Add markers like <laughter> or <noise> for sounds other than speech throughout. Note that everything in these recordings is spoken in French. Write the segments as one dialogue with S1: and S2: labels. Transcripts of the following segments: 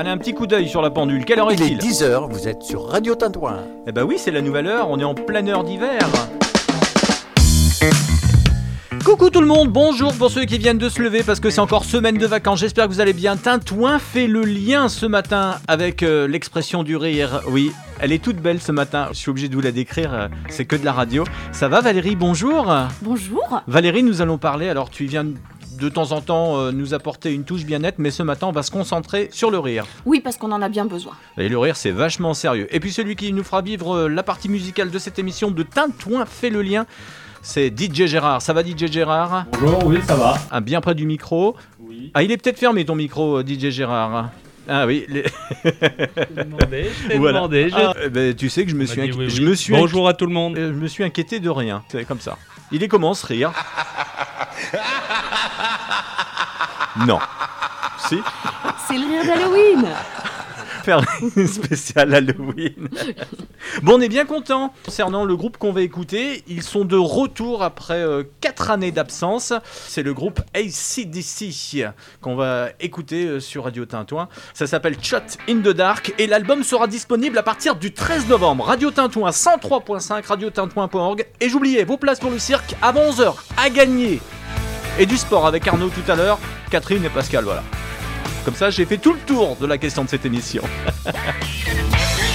S1: Allez, un petit coup d'œil sur la pendule. Quelle heure
S2: Il est
S1: est-il
S2: 10h, vous êtes sur Radio Tintouin.
S1: Eh bah oui, c'est la nouvelle heure, on est en pleine heure d'hiver. Coucou tout le monde, bonjour pour ceux qui viennent de se lever parce que c'est encore semaine de vacances. J'espère que vous allez bien. Tintouin fait le lien ce matin avec euh, l'expression du rire. Oui, elle est toute belle ce matin. Je suis obligé de vous la décrire, euh, c'est que de la radio. Ça va Valérie Bonjour.
S3: Bonjour.
S1: Valérie, nous allons parler. Alors tu viens de temps en temps euh, nous apporter une touche bien nette, mais ce matin on va se concentrer sur le rire.
S3: Oui, parce qu'on en a bien besoin.
S1: Et le rire, c'est vachement sérieux. Et puis celui qui nous fera vivre euh, la partie musicale de cette émission de Tintouin fait le lien, c'est DJ Gérard. Ça va DJ Gérard?
S4: Bonjour, oui, ça va.
S1: ah, Bien près du micro.
S4: Oui.
S1: Ah, il est peut-être fermé ton micro, euh, DJ Gérard. Ah oui, les- <laughs>
S4: demandé,
S1: voilà.
S4: demandé. je-
S1: Ah, eh ben, tu sais que je me suis, inqui-
S4: oui,
S1: je me suis,
S4: Bonjour à tout le monde.
S1: je me suis inquiété de rien. C'est comme ça. Il est comment ce rire Non. Si
S3: C'est le rire d'Halloween.
S1: Faire <laughs> une spéciale Halloween. bon, on est bien content. Concernant le groupe qu'on va écouter, ils sont de retour après 4 années d'absence. C'est le groupe ACDC qu'on va écouter euh, sur Radio Tintouin. Ça s'appelle Shot in the Dark et l'album sera disponible à partir du 13 novembre. Radio Tintouin 103.5, radiotintouin.org. Et j'oubliais vos places pour le cirque avant 11h à gagner. Et du sport avec Arnaud tout à l'heure, Catherine et Pascal, voilà. Comme ça, j'ai fait tout le tour de la question de cette émission. <laughs>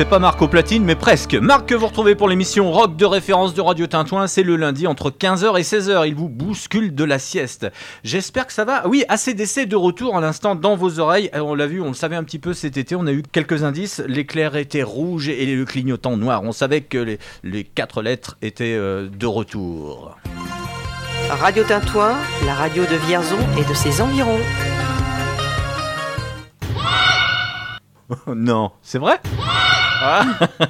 S1: c'est pas Marc au platine, mais presque. Marc que vous retrouvez pour l'émission rock de référence de Radio Tintouin, c'est le lundi entre 15h et 16h. Il vous bouscule de la sieste. J'espère que ça va. Oui, ACDC de retour à l'instant dans vos oreilles. Euh, On l'a vu, on le savait un petit peu cet été. On a eu quelques indices. L'éclair était rouge et le clignotant noir. On savait que les, les quatre lettres étaient euh, de retour.
S5: Radio Tintouin, la radio de Vierzon et de ses environs. <laughs>
S1: Non, c'est vrai? Ah,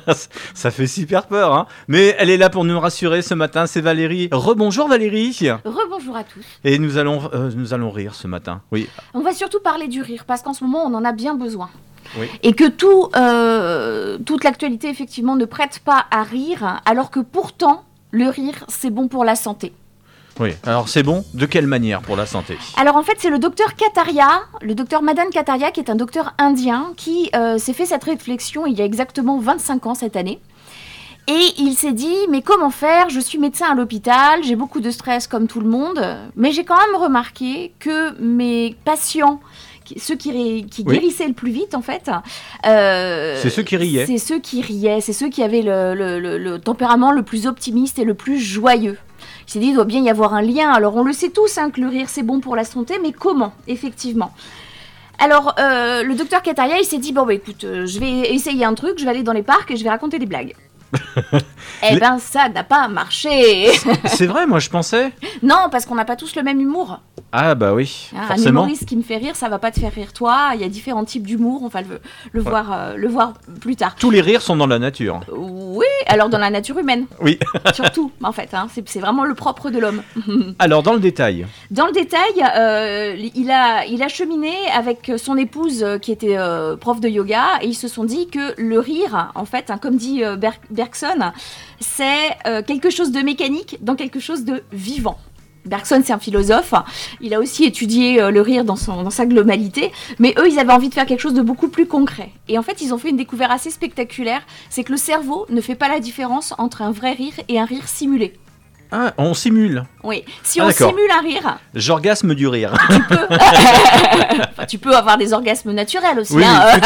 S1: <laughs> Ça fait super peur, hein Mais elle est là pour nous rassurer ce matin, c'est Valérie. Rebonjour Valérie
S3: Rebonjour à tous.
S1: Et nous allons, euh, nous allons rire ce matin. Oui.
S3: On va surtout parler du rire parce qu'en ce moment on en a bien besoin.
S1: Oui.
S3: et que tout, euh, toute l'actualité effectivement ne prête pas à rire, alors que pourtant le rire c'est bon pour la santé.
S1: Oui. Alors c'est bon? De quelle manière pour la santé?
S3: Alors en fait, c'est le docteur Kataria, le docteur Madan Kataria, qui est un docteur indien, qui euh, s'est fait cette réflexion il y a exactement 25 ans cette année. Et il s'est dit, mais comment faire? Je suis médecin à l'hôpital, j'ai beaucoup de stress comme tout le monde, mais j'ai quand même remarqué que mes patients, ceux qui, ré- qui
S1: Oui.
S3: guérissaient le plus vite en fait, euh,
S1: C'est ceux qui riaient.
S3: C'est ceux qui riaient, c'est ceux qui avaient le, le- le- le tempérament le plus optimiste et le plus joyeux. S'est dit, il doit bien y avoir un lien. Alors, on le sait tous hein, que le rire, c'est bon pour la santé, mais comment, effectivement? Alors, euh, le docteur Kataria, il s'est dit, bon, bah écoute, euh, je vais essayer un truc, je vais aller dans les parcs et je vais raconter des blagues. <laughs> eh ben, ça n'a pas marché.
S1: C'est vrai. Moi je pensais.
S3: non, parce qu'on n'a pas tous le même humour.
S1: Ah bah oui.
S3: Hein, un
S1: forcément.
S3: humoriste qui me fait rire, ça va pas te faire rire toi. Il y a différents types d'humour, on va le, le, voir, euh, le voir plus tard.
S1: Tous les rires sont dans la nature.
S3: Oui, alors dans la nature humaine.
S1: Oui. <laughs>
S3: Surtout, en fait. hein, c'est vraiment le propre de l'homme. <laughs>
S1: Alors dans le détail.
S3: Dans le détail, euh, il, a, il a cheminé avec son épouse euh, qui était euh, prof de yoga et ils se sont dit que le rire, en fait, hein, comme dit Ber- Bergson, c'est euh, quelque chose de mécanique dans quelque chose de vivant. Bergson, c'est un philosophe. Il a aussi étudié euh, le rire dans, sa globalité. Mais eux, ils avaient envie de faire quelque chose de beaucoup plus concret. Et en fait, ils ont fait une découverte assez spectaculaire. C'est que le cerveau ne fait pas la différence entre un vrai rire et un rire simulé.
S1: Ah, on simule.
S3: Oui. Si
S1: Ah,
S3: on simule un rire,
S1: J'orgasme du rire. <laughs>
S3: Enfin, tu peux avoir des orgasmes naturels aussi.
S1: Oui,
S3: hein,
S1: oui.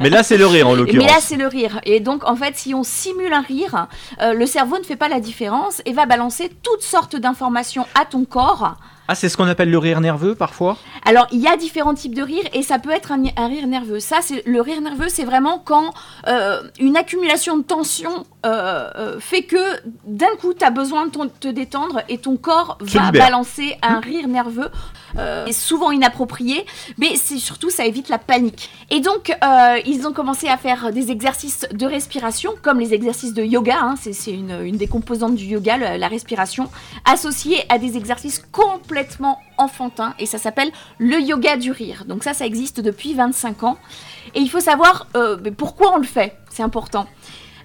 S1: Mais là c'est le rire en
S3: euh, <laughs> mais là,
S1: l'occurrence.
S3: c'est le rire. Et donc, en fait, si on simule un rire, euh, le cerveau ne fait pas la différence et va balancer toutes sortes d'informations à ton corps.
S1: Ah, c'est ce qu'on appelle le rire nerveux parfois
S3: Alors, il y a différents types de rires et ça peut être un, un rire nerveux. Ça, c'est le rire nerveux, c'est vraiment quand euh, une accumulation de tension euh, euh, fait que d'un coup, tu as besoin de ton- te détendre et ton corps
S1: Se
S3: va
S1: libère.
S3: balancer un rire nerveux, euh, souvent inapproprié, mais c'est surtout ça évite la panique. Et donc, euh, ils ont commencé à faire des exercices de respiration, comme les exercices de yoga. hein. c'est une, des composantes du yoga, la respiration, associée à des exercices complètement enfantins, et ça s'appelle le yoga du rire. Donc ça, ça existe depuis 25 ans. Et il faut savoir euh, pourquoi on le fait? C'est important.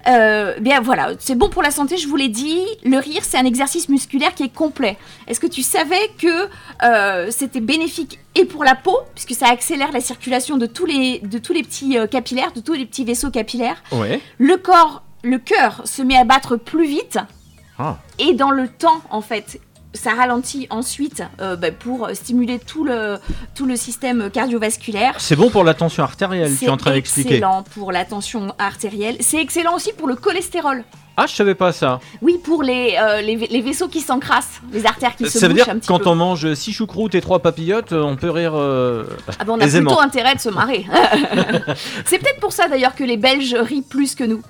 S3: Euh, bien voilà, c'est bon pour la santé, je vous l'ai dit. Le rire, c'est un exercice musculaire qui est complet. Est-ce que tu savais que euh, c'était bénéfique et pour la peau, puisque ça accélère la circulation de tous les, de tous les petits euh, capillaires, de tous les petits vaisseaux capillaires?
S1: Ouais.
S3: Le corps, le cœur se met à battre plus vite
S1: Ah.
S3: et dans le temps, en fait, ça ralentit ensuite euh, bah, pour stimuler tout le, tout le système cardiovasculaire.
S1: C'est bon pour la tension artérielle, tu
S3: C'est
S1: es en train d'expliquer.
S3: excellent pour la tension artérielle. C'est excellent aussi pour le cholestérol.
S1: Ah, je savais pas ça.
S3: Oui, pour les, euh, les, les vaisseaux qui s'encrassent, les artères qui se
S1: ça veut dire
S3: un
S1: que
S3: petit
S1: quand
S3: peu.
S1: on mange 6 choucroutes et 3 papillotes, on peut rire. euh,
S3: Ah ben, on a
S1: aisément.
S3: plutôt intérêt de se marrer. <laughs> C'est peut-être pour ça d'ailleurs que les Belges rient plus que nous.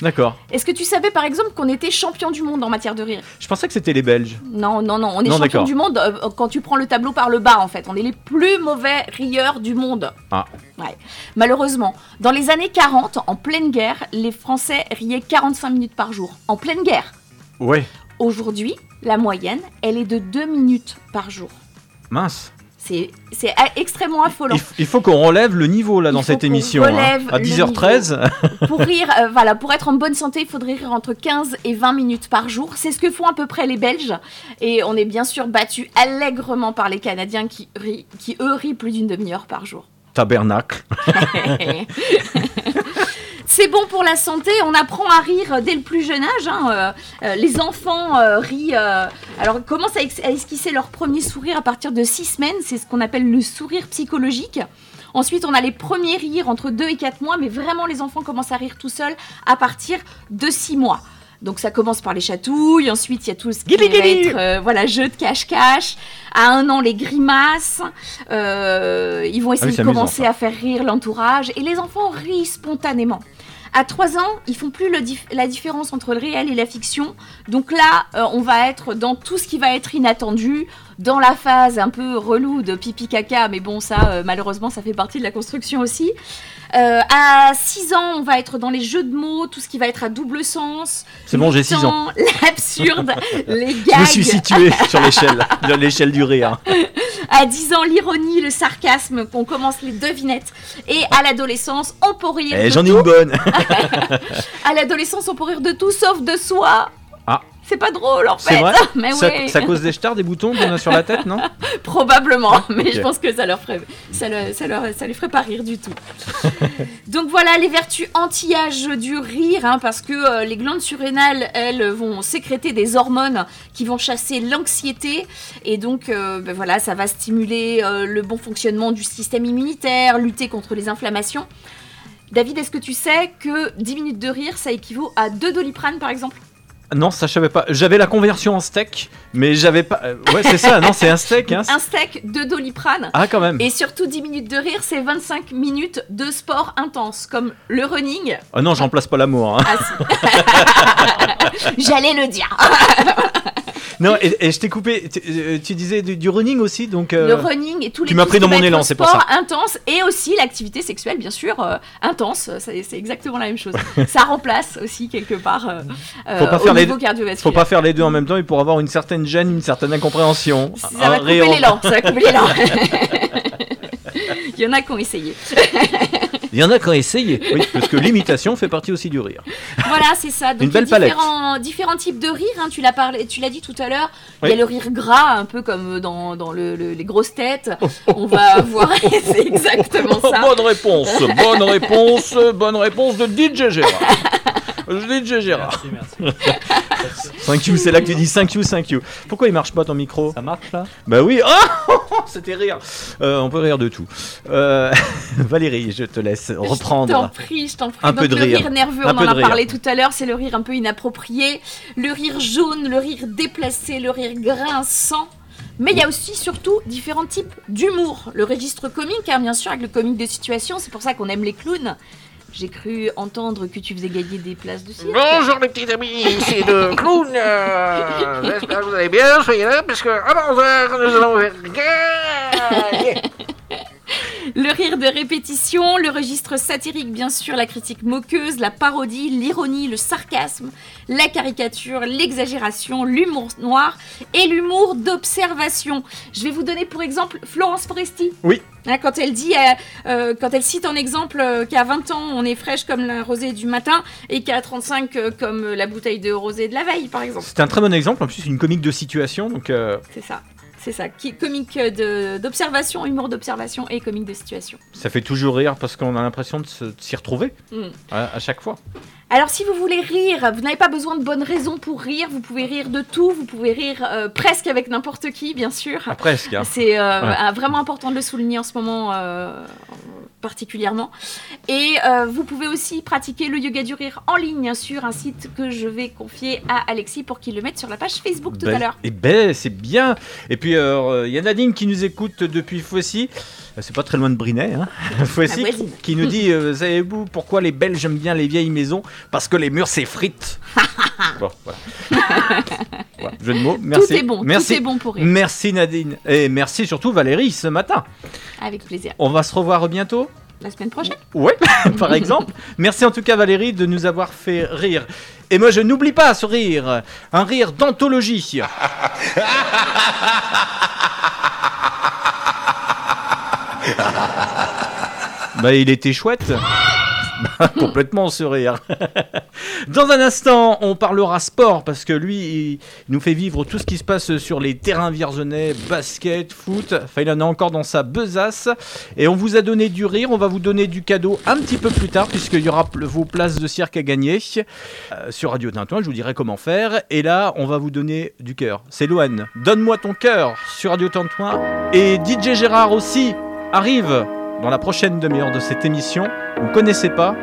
S1: D'accord.
S3: Est-ce que tu savais par exemple qu'on était champion du monde en matière de rire
S1: Je pensais que c'était les Belges.
S3: Non, non, non, on est
S1: Non,
S3: champion du monde euh, quand tu prends le tableau par le bas en fait. On est les plus mauvais rieurs du monde.
S1: Ah.
S3: Ouais. Malheureusement, dans les années 40, en pleine guerre, les Français riaient 45 minutes par jour. En pleine guerre.
S1: Ouais.
S3: Aujourd'hui, la moyenne, elle est de 2 minutes par jour.
S1: Mince.
S3: C'est extrêmement affolant.
S1: Il, faut qu'on relève le niveau là dans cette émission. hein. À
S3: le
S1: 10h13.
S3: Pour rire, euh, voilà, pour être en bonne santé, il faudrait rire entre 15 et 20 minutes par jour. C'est ce que font à peu près les Belges. Et on est bien sûr battu allègrement par les Canadiens qui, rient, qui eux, rient plus d'une demi-heure par jour.
S1: Tabernacle. <laughs> <laughs>
S3: C'est bon pour la santé, on apprend à rire dès le plus jeune âge. hein, euh, euh, les enfants euh, rient, euh, alors commencent à, esquisser leur premier sourire à partir de 6 semaines, c'est ce qu'on appelle le sourire psychologique. Ensuite, on a les premiers rires entre 2 et 4 mois, mais vraiment les enfants commencent à rire tout seuls à partir de 6 mois. Donc ça commence par les chatouilles, ensuite il y a tout ce qui va être euh, voilà, jeu de cache-cache. À un an, les grimaces. Euh, ils vont essayer
S1: Ah oui, c'est
S3: de commencer
S1: ça.
S3: à faire rire l'entourage. Et les enfants rient spontanément. À 3 ans, ils font plus la différence entre le réel et la fiction. Donc là, euh, on va être dans tout ce qui va être inattendu. Dans la phase un peu relou de pipi caca, mais bon, ça, euh, malheureusement, ça fait partie de la construction aussi. Euh, à 6 ans, on va être dans les jeux de mots, tout ce qui va être à double sens.
S1: C'est bon, j'ai
S3: Le
S1: 6 ans. <laughs>
S3: L'absurde, <laughs> les
S1: Je
S3: gags.
S1: me suis situé <laughs> sur l'échelle, l'échelle du rire.
S3: À 10 ans, l'ironie, le sarcasme, qu'on commence les devinettes. Et à l'adolescence, on peut rire
S1: Eh, J'en ai une bonne.
S3: À l'adolescence, on peut rire de tout sauf de soi.
S1: Ah.
S3: C'est pas drôle en
S1: C'est
S3: fait.
S1: vrai <laughs>
S3: Mais
S1: ça,
S3: ouais,
S1: ça cause des stars, des boutons qu'on a sur la tête, non <laughs>
S3: probablement. Mais
S1: Ok.
S3: je pense que ça leur ferait, ça, le- ça, leur, ça les ferait pas rire du tout. <laughs> Donc voilà les vertus anti-âge du rire, hein, parce que euh, les glandes surrénales, elles, vont sécréter des hormones qui vont chasser l'anxiété, et donc euh, ben voilà, ça va stimuler euh, le bon fonctionnement du système immunitaire, lutter contre les inflammations. David, est-ce que tu sais que 10 minutes de rire, ça équivaut à 2 doliprane par exemple?
S1: Non, ça je savais pas. J'avais la conversion en steak, mais j'avais pas. euh, Ouais, c'est ça, non, c'est un steak. Hein.
S3: Un steak, 2 doliprane.
S1: Ah, quand même.
S3: Et surtout 10 minutes de rire, c'est 25 minutes de sport intense, comme le running.
S1: Ah non, j'en place pas l'amour. hein.
S3: Ah si. <laughs> J'allais le dire. <laughs>
S1: Non, et, et je t'ai coupé. Tu, euh, tu disais du, du running aussi, donc. euh,
S3: Le running et tous les
S1: tu m'as pris dans mon élan, c'est pour
S3: sport intense et aussi l'activité sexuelle, bien sûr, euh, intense. C'est exactement la même chose. <laughs> Ça remplace aussi quelque part euh,
S1: Faut pas
S3: au
S1: faire les. Faut pas faire les deux en même temps, et pour avoir une certaine gêne, une certaine incompréhension.
S3: Ça va couper l'élan. Ça va couper l'élan. <laughs> Il y en a qui ont essayé. <laughs>
S1: Il y en a qui ont essayé. Oui, parce que l'imitation fait partie aussi du rire.
S3: Voilà, c'est ça. Donc
S1: Une belle
S3: il y a
S1: palette.
S3: différents, différents types de rire. hein. Tu l'as parlé, tu l'as dit tout à l'heure. Il y a le rire gras, un peu comme dans, dans le- le- les grosses têtes.
S1: Oh,
S3: On va avoir, <laughs> c'est exactement ça.
S1: bonne réponse, bonne réponse, bonne réponse de DJ Gérard. DJ Gérard.
S4: Merci, merci. <laughs>
S1: 5 you, c'est là que tu dis 5 you, 5 you. Pourquoi il marche pas ton micro
S4: Ça marche là?
S1: Bah oui, <laughs> oh c'était rire. Euh, on peut rire de tout. Euh, <laughs> Valérie, je te laisse
S3: Je t'en
S1: reprendre.
S3: prie, je t'en prie.
S1: Un
S3: Donc
S1: peu de
S3: le
S1: rire.
S3: rire nerveux,
S1: Un
S3: on en a
S1: rire.
S3: parlé tout à l'heure, c'est le rire un peu inapproprié. Le rire jaune, le rire déplacé, le rire grinçant. Mais il y a aussi surtout différents types d'humour. Le registre comique, hein, bien sûr, avec le comique de situation, c'est pour ça qu'on aime les clowns. J'ai cru entendre que tu faisais gagner des places de cirque.
S2: Bonjour les petits amis, ici le clown. euh, J'espère que vous allez bien, soyez là, parce que à 11h, nous allons faire gagner.
S3: Le rire de répétition, le registre satirique bien sûr, la critique moqueuse, la parodie, l'ironie, le sarcasme, la caricature, l'exagération, l'humour noir et l'humour d'observation. Je vais vous donner pour exemple Florence Foresti.
S1: Oui.
S3: Hein, quand elle dit, euh, euh, quand elle cite en exemple euh, qu'à 20 ans on est fraîche comme la rosée du matin et qu'à 35 euh, comme la bouteille de rosée de la veille par exemple.
S1: C'est un très bon exemple, en plus une comique de situation, donc
S3: C'est ça. C'est ça, qui comique de- d'observation, humour d'observation et comique de situation.
S1: ça fait toujours rire parce qu'on a l'impression de s'y retrouver
S3: Mm.
S1: à, à chaque fois.
S3: Alors si vous voulez rire, vous n'avez pas besoin de bonnes raisons pour rire, vous pouvez rire de tout, vous pouvez rire euh, presque avec n'importe qui, bien sûr.
S1: Ah, presque. hein.
S3: C'est euh,
S1: Ouais.
S3: ah, vraiment important de le souligner en ce moment euh, particulièrement. Et euh, vous pouvez aussi pratiquer le yoga du rire en ligne sur un site que je vais confier à Alexis pour qu'il le mette sur la page Facebook tout
S1: Ben,
S3: à l'heure.
S1: Et ben, c'est bien. Et puis, euh, il y a Nadine qui nous écoute depuis Foissy. Euh, C'est pas très loin de Brinet, hein. <laughs>
S3: Voisine.
S1: qui nous dit euh, Savez-vous pourquoi les Belges aiment bien les vieilles maisons Parce que les murs s'effritent. <laughs> bon, voilà. Voilà, Jeu de mots, merci.
S3: Tout est bon,
S1: merci.
S3: tout est bon pour rire.
S1: Merci Nadine. Et merci surtout Valérie ce matin.
S3: Avec plaisir.
S1: On va se revoir bientôt.
S3: La semaine prochaine.
S1: Ouais, <laughs> par exemple. Merci en tout cas Valérie de nous avoir fait rire. Et moi je n'oublie pas ce rire, un rire d'anthologie. Bah il était chouette. <laughs> Bah, Complètement ce rire. <laughs> Dans un instant, on parlera sport parce que lui, il nous fait vivre tout ce qui se passe sur les terrains vierzonais, basket, foot. Enfin, il en a encore dans sa besace. Et on vous a donné du rire. On va vous donner du cadeau un petit peu plus tard puisqu'il y aura vos places de cirque à gagner euh, sur Radio Tintouin. Je vous dirai comment faire. Et là, on va vous donner du cœur. C'est Loane. Donne-moi ton cœur sur Radio Tintouin. Et DJ Gérard aussi arrive dans la prochaine demi-heure de cette émission. Vous ne connaissez pas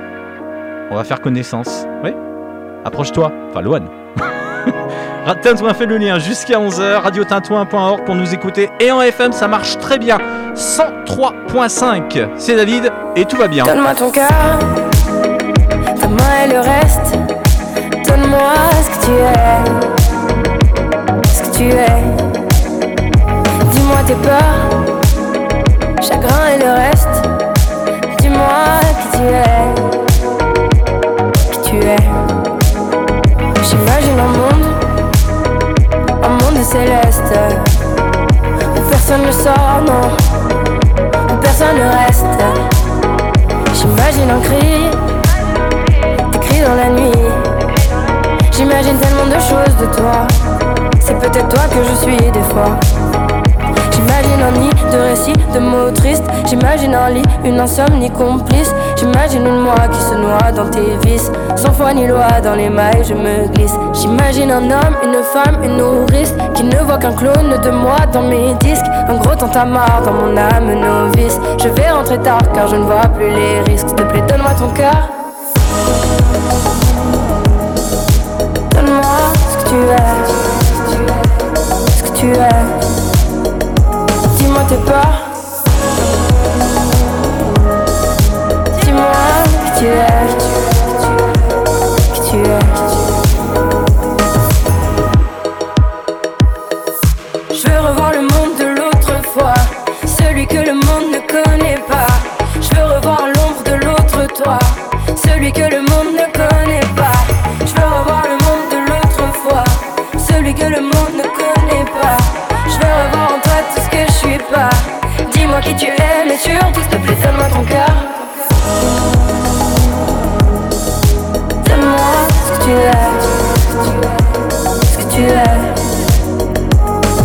S1: On va faire connaissance. Oui Approche-toi. Enfin, Loane. <laughs> Tintouin fait le lien jusqu'à 11h. Radiotintouin.org pour nous écouter. Et en FM, ça marche très bien. 103.5. C'est David et tout va bien.
S6: Donne-moi ton cœur, ta main et le reste. Donne-moi ce que tu es, ce que tu es. tes peurs, et le reste. Dis-moi qui tu es, qui tu es. J'imagine un monde, un monde céleste, où personne ne sort, non, où personne ne reste. J'imagine un cri, des cris dans la nuit. J'imagine tellement de choses de toi. C'est peut-être toi que je suis des fois. J'imagine un nid de récits, de mots tristes. J'imagine un lit, une insomnie complice. J'imagine une moi qui se noie dans tes vices. Sans foi ni loi, dans les mailles, je me glisse. J'imagine un homme, une femme, une nourrice. Qui ne voit qu'un clone de moi dans mes disques. Un gros tantamar dans mon âme novice. Je vais rentrer tard car je ne vois plus les risques. S'il te plaît, donne-moi ton cœur. Donne-moi ce que tu es. Ce que tu es.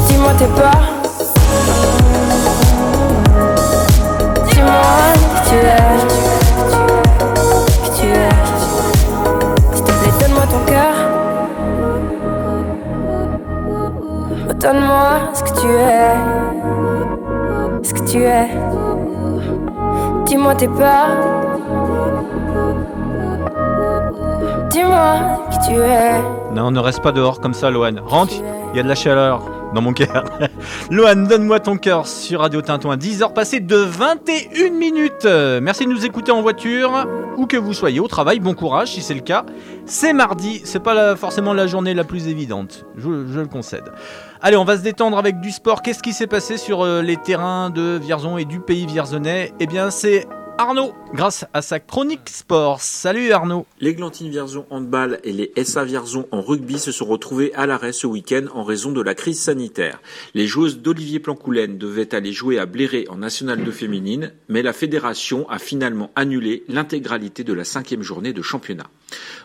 S6: Dis-moi tes peurs. Dis-moi qui tu es. Qui tu es. S'il te plaît, donne-moi ton cœur. Donne-moi ce que tu es. Ce que tu es. Dis-moi tes peurs. Dis-moi qui tu es.
S1: Non, ne reste pas dehors comme ça, Loane. Rentre, il y a de la chaleur dans mon cœur. <laughs> Loane, donne-moi ton cœur sur Radio Tintouin. 10 heures passées de 21 minutes. Merci de nous écouter en voiture, où que vous soyez, au travail. Bon courage si c'est le cas. C'est mardi, c'est pas forcément la journée la plus évidente, je, je le concède. Allez, on va se détendre avec du sport. Qu'est-ce qui s'est passé sur euh, les terrains de Vierzon et du pays vierzonais Eh bien, c'est Arnaud, grâce à sa chronique sport. Salut Arnaud.
S7: L'Églantine Vierzon handball et les SA Vierzon en rugby se sont retrouvés à l'arrêt ce week-end en raison de la crise sanitaire. Les joueuses d'Olivier Plancoulen devaient aller jouer à Bléré en National 2 féminine, mais la fédération a finalement annulé l'intégralité de la cinquième journée de championnat.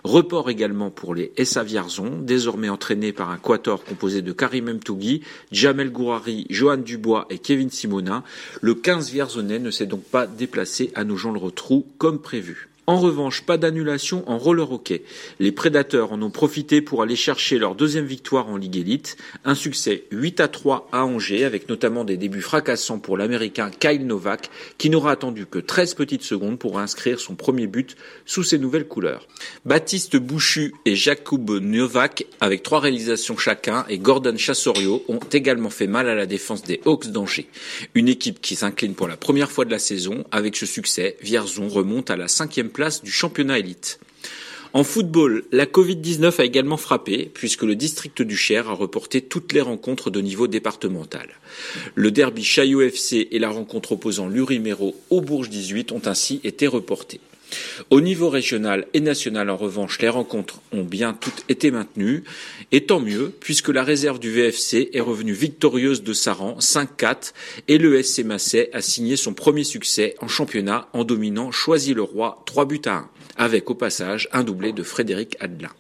S7: Report également pour les SA Vierzon, désormais entraînés par un quator composé de Karim Mtougui, Jamel Gourari, Johan Dubois et Kevin Simonin. Le 15 Vierzonais ne s'est donc pas déplacé à Nogent-le-Rotrou comme prévu. En revanche, pas d'annulation en roller hockey. Les prédateurs en ont profité pour aller chercher leur deuxième victoire en Ligue Elite. Un succès 8 à 3 à Angers, avec notamment des débuts fracassants pour l'américain Kyle Novak, qui n'aura attendu que 13 petites secondes pour inscrire son premier but sous ses nouvelles couleurs. Baptiste Bouchu et Jakub Novak, avec trois réalisations chacun, et Gordon Chassorio ont également fait mal à la défense des Hawks d'Angers. Une équipe qui s'incline pour la première fois de la saison. Avec ce succès, Vierzon remonte à la cinquième place du championnat élite. En football, la Covid-19 a également frappé, puisque le district du Cher a reporté toutes les rencontres de niveau départemental. Le derby Chaillot FC et la rencontre opposant l'Uriméro au Bourges 18 ont ainsi été reportés. Au niveau régional et national, en revanche, les rencontres ont bien toutes été maintenues, et tant mieux, puisque la réserve du VFC est revenue victorieuse de Saran 5-4, et le SC Massé a signé son premier succès en championnat en dominant Choisy-le-Roi 3 buts à 1, avec au passage un doublé de Frédéric Adelin.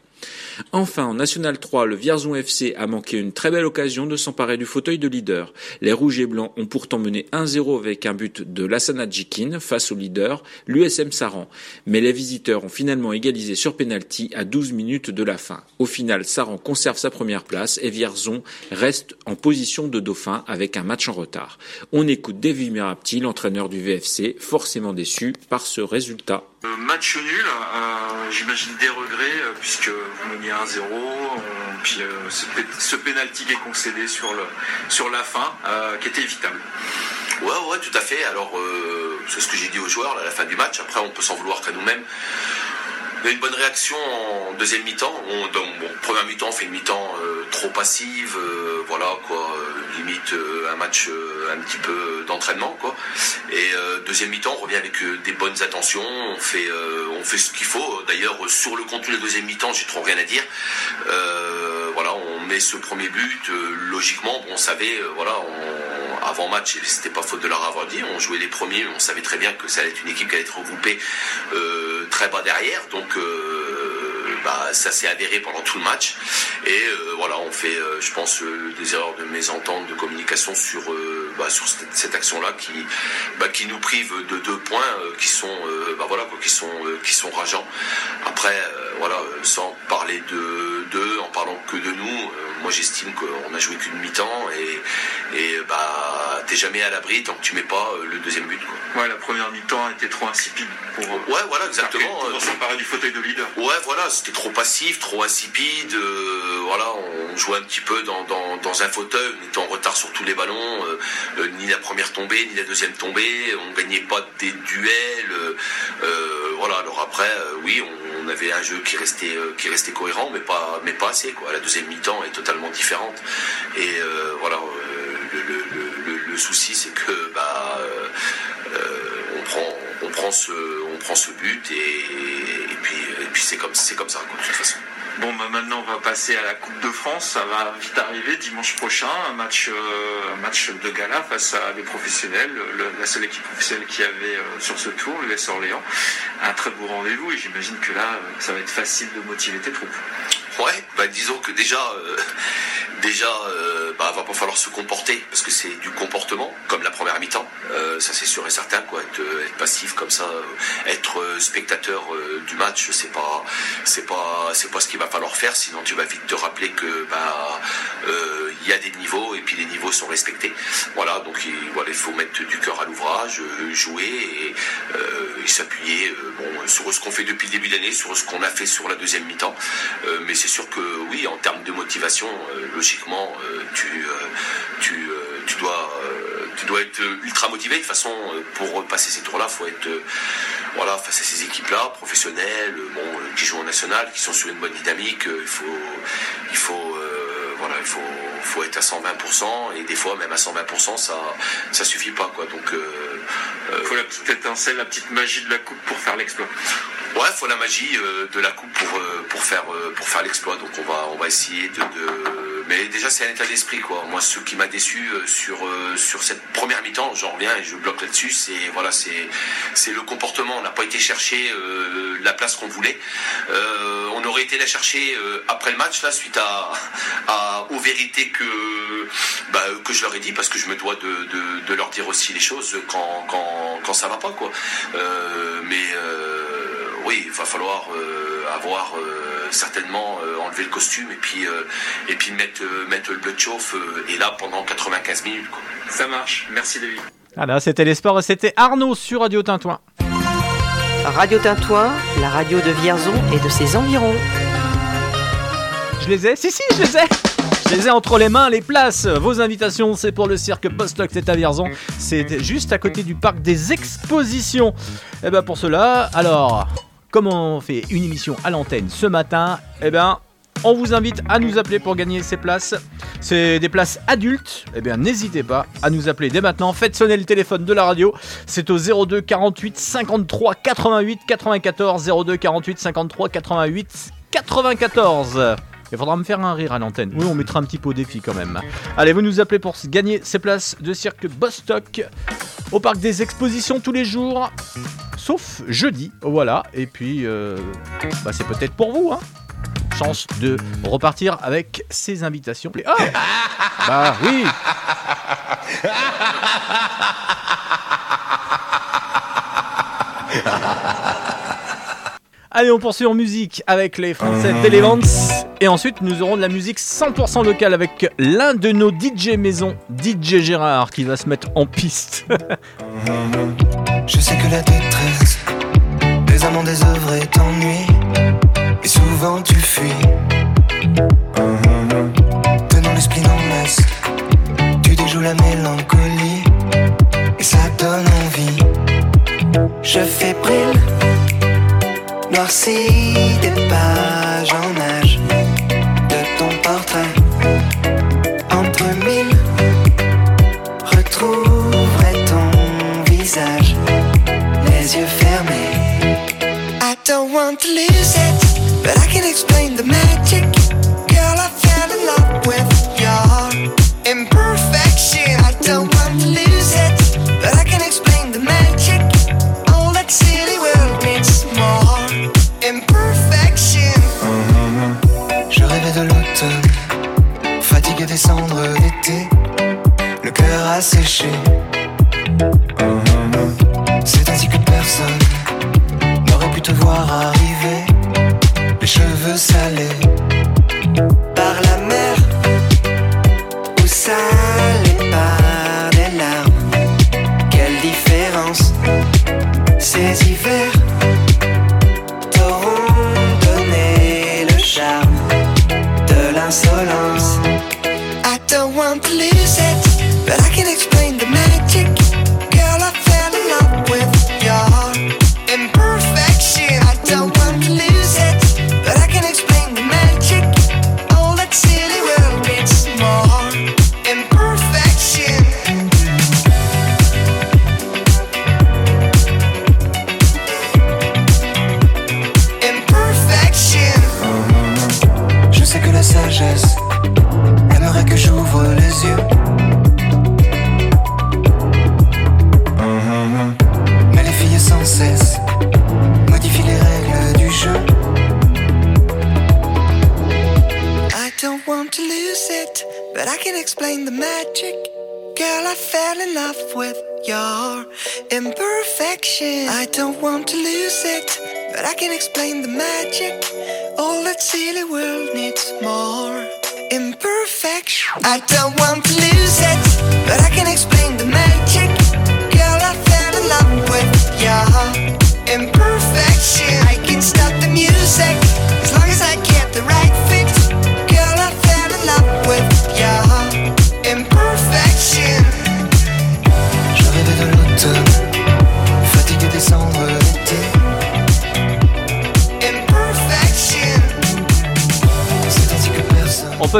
S7: Enfin, en National 3, le Vierzon FC a manqué une très belle occasion de s'emparer du fauteuil de leader. Les Rouges et Blancs ont pourtant mené 1-0 avec un but de Lassana Djikin face au leader, l'USM Saran. Mais les visiteurs ont finalement égalisé sur penalty à 12 minutes de la fin. Au final, Saran conserve sa première place et Vierzon reste en position de dauphin avec un match en retard. On écoute Davy Mirapti, l'entraîneur du VFC, forcément déçu par ce résultat.
S8: Euh, match nul, euh, j'imagine des regrets euh, puisque vous meniez 1-0, on- puis euh, ce, pé- ce pénalty qui est concédé sur, le, sur la fin, qui était évitable.
S9: Ouais, ouais, tout à fait. Alors, c'est ce que j'ai dit aux joueurs à la fin du match. Après, on peut s'en vouloir qu'à nous-mêmes. On a une bonne réaction en deuxième mi-temps. On, première mi-temps, on fait une mi-temps euh, trop passive, euh, voilà quoi, limite euh, un match un petit peu d'entraînement quoi. Et deuxième mi-temps, on revient avec des bonnes attentions. On fait, on fait ce qu'il faut. D'ailleurs, sur le contenu de la deuxième mi-temps, j'ai trop rien à dire. Voilà, on met ce premier but. logiquement, bon, on savait, voilà, avant match, c'était pas faute de leur avoir dit. On jouait les premiers, on savait très bien que ça allait être une équipe qui allait être regroupée euh, très bas derrière. Donc euh, bah, ça s'est avéré pendant tout le match. Et euh, voilà, on fait, je pense, des erreurs de mésentente, de communication sur, bah, sur cette, action-là qui, bah, qui nous prive de deux points qui sont, voilà, qui sont, qui sont rageants. Après, voilà, sans parler de d'eux, en parlant que de nous, moi j'estime qu'on a joué qu'une mi-temps et, et bah t'es jamais à l'abri tant que tu mets pas euh, le deuxième but. Quoi.
S8: Ouais, la première mi-temps était trop insipide pour. euh,
S9: Ouais, voilà, exactement.
S8: Pour s'emparer du fauteuil de leader.
S9: Ouais, voilà, c'était trop passif, trop insipide. euh, voilà, on jouait un petit peu dans, dans, dans un fauteuil, on était en retard sur tous les ballons, euh, euh, ni la première tombée, ni la deuxième tombée, on gagnait pas des duels. euh, euh, voilà, alors après, euh, oui, on, on avait un jeu qui restait, euh, qui restait cohérent, mais pas, mais pas assez. Quoi. La deuxième mi-temps est totalement différente. Et euh, voilà, euh, le, le- souci, c'est que bah, on prend, on prend ce, on prend ce but et, puis, et puis c'est comme, comme ça, de toute façon.
S8: Bon, bah maintenant on va passer à la Coupe de France. Ça va vite arriver dimanche prochain. Un match, euh, de gala face à des professionnels. La seule équipe professionnelle qui avait euh, sur ce tour, l'US Orléans. Un très beau rendez-vous et j'imagine que là, euh, ça va être facile de motiver tes troupes.
S9: Ouais, bah disons que déjà, euh, <laughs> déjà, euh, bah va pas falloir se comporter parce que c'est du comportement, comme la première mi-temps. Euh, ça c'est sûr et certain, quoi. Être, euh, passif comme ça, être spectateur du match, c'est pas, c'est pas, c'est pas ce qu'il va falloir faire. Sinon, tu vas vite te rappeler que bah il y a des niveaux et puis les niveaux sont respectés. Voilà, donc il, voilà, il faut mettre du cœur à l'ouvrage, jouer et, s'appuyer sur ce qu'on fait depuis le début d'année, sur ce qu'on a fait sur la deuxième mi-temps. Mais sûr que oui, en termes de motivation, euh, logiquement, euh, tu, euh, tu, tu dois, tu dois être ultra motivé. De toute façon, pour passer ces tours-là, faut être voilà face à ces équipes-là, professionnelles, bon, qui jouent en national, qui sont sur une bonne dynamique. il faut, il faut, voilà, il faut, faut être à 120% et des fois même à 120%, ça, ça suffit pas quoi. Donc,
S8: Il faut la petite étincelle, la petite magie de la Coupe pour faire l'exploit.
S9: Ouais, faut la magie euh, de la coupe pour euh, pour faire euh, faire l'exploit. Donc on va on va essayer de, de... mais déjà c'est un état d'esprit quoi. Moi ce qui m'a déçu sur sur cette première mi-temps, j'en reviens et je bloque là-dessus, c'est voilà c'est le comportement. On n'a pas été chercher la place qu'on voulait. On aurait été la chercher après le match là suite à, à aux vérités que bah, que je leur ai dit parce que je me dois de, de, de leur dire aussi les choses quand quand quand ça va pas quoi. Mais oui, il va falloir euh, avoir euh, certainement euh, enlevé le costume et puis euh, et puis mettre euh, mettre le bleu de chauffe euh, et là pendant 95 minutes. Quoi.
S8: Ça marche. Merci David.
S1: Voilà, c'était les sports c'était Arnaud sur Radio Tintouin.
S5: Radio Tintouin, la radio de Vierzon et de ses environs.
S1: Je les ai? Si, si, je les ai Je les ai entre les mains, les places. Vos invitations, c'est pour le cirque Postoc, c'est à Vierzon. C'est juste à côté du parc des expositions. Et ben pour cela, alors, comme on fait une émission à l'antenne ce matin, eh ben. On vous invite à nous appeler pour gagner ces places. C'est des places adultes. Eh bien, n'hésitez pas à nous appeler dès maintenant. Faites sonner le téléphone de la radio. C'est au 02 48 53 88 94. 02 48 53 88 94. Il faudra me faire un rire à l'antenne. Oui, on mettra un petit peu au défi quand même. Allez, vous nous appelez pour gagner ces places de cirque Bostock au parc des expositions tous les jours, sauf jeudi. Voilà. Et puis, euh, bah, c'est peut-être pour vous, hein. Chance de repartir avec ces invitations. Oh <laughs> bah oui. <laughs> Allez, on poursuit en musique avec les Français d'Elevance. Et ensuite, nous aurons de la musique 100% locale avec l'un de nos DJ maison, DJ Gérard, qui va se mettre en piste. <laughs>
S10: Je sais que la détresse des amants désœuvrés t'ennuie Et souvent tu fuis Tenant le spleen en laisse Tu déjoues la mélancolie Et ça donne envie Je fais brille noircis des pages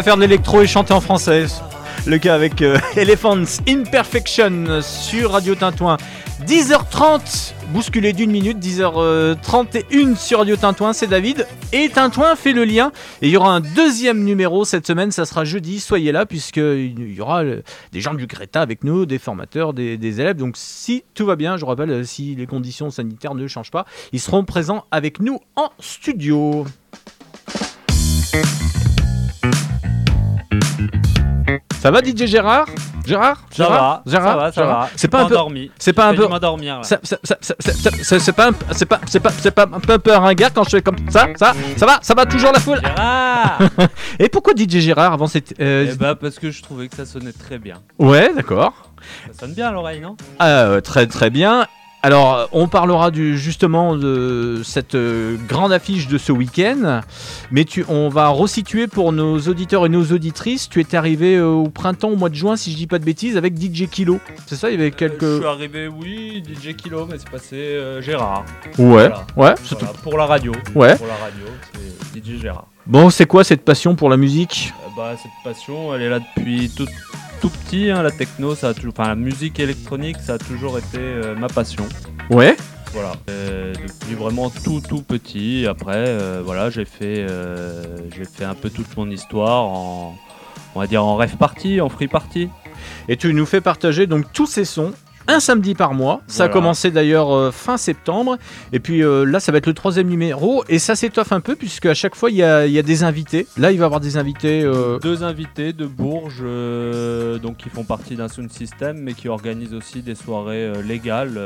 S1: faire l'électro et chanter en français. Le cas avec euh, <laughs> Elephants Imperfection sur Radio Tintouin. 10h30, bousculé d'une minute, 10h31 sur Radio Tintouin, c'est David. Et Tintouin fait le lien. Et il y aura un deuxième numéro cette semaine, ça sera jeudi, soyez là, puisqu'il y aura euh, des gens du Greta avec nous, des formateurs, des, des élèves. Donc si tout va bien, je rappelle, euh, si les conditions sanitaires ne changent pas, ils seront présents avec nous en studio. Ça va DJ Gérard? Gérard?
S4: Ça
S1: Gérard?
S4: va,
S1: Gérard?
S4: ça va, ça va.
S1: C'est pas un peu
S4: Endormi.
S1: C'est pas un peu
S4: m'endormir,
S1: C'est pas un- c'est pas c'est pas c'est pas un peu un peu ringard quand je fais comme ça ça ça va ça va toujours la foule <laughs> Et pourquoi DJ Gérard avant cette euh,
S4: Eh bah parce que je trouvais que ça sonnait très bien.
S1: Ouais, d'accord.
S4: Ça sonne bien à l'oreille, non?
S1: Euh, très très bien. Alors, on parlera du, justement de cette euh, grande affiche de ce week-end, mais tu, on va resituer pour nos auditeurs et nos auditrices. Tu étais arrivé euh, au printemps, au mois de juin, si je dis pas de bêtises, avec DJ Kilo. C'est ça, il y avait quelques.
S4: Euh, Je suis arrivé, oui, DJ Kilo, mais c'est passé Gérard.
S1: Ouais, ouais,
S4: Voilà, Pour la radio.
S1: Ouais.
S4: Pour la radio, c'est DJ Gérard.
S1: Bon, c'est quoi cette passion pour la musique?
S4: Bah, cette passion, elle est là depuis tout, tout petit. hein, la techno, ça a toujours, enfin la musique électronique, ça a toujours été euh, ma passion.
S1: Ouais.
S4: Voilà. Euh, depuis vraiment tout tout petit. Après, euh, voilà, j'ai fait, j'ai fait un peu toute mon histoire en, on va dire en rêve party, en free party.
S1: Et tu nous fais partager donc tous ces sons. Un samedi par mois. Ça a commencé d'ailleurs euh, fin septembre. Et puis euh, là, ça va être le troisième numéro. Et ça s'étoffe un peu, puisque à chaque fois, il y a, il y a des invités. Là, il va y avoir des invités. euh,
S4: Deux invités de Bourges, donc qui font partie d'un sound system, mais qui organisent aussi des soirées légales,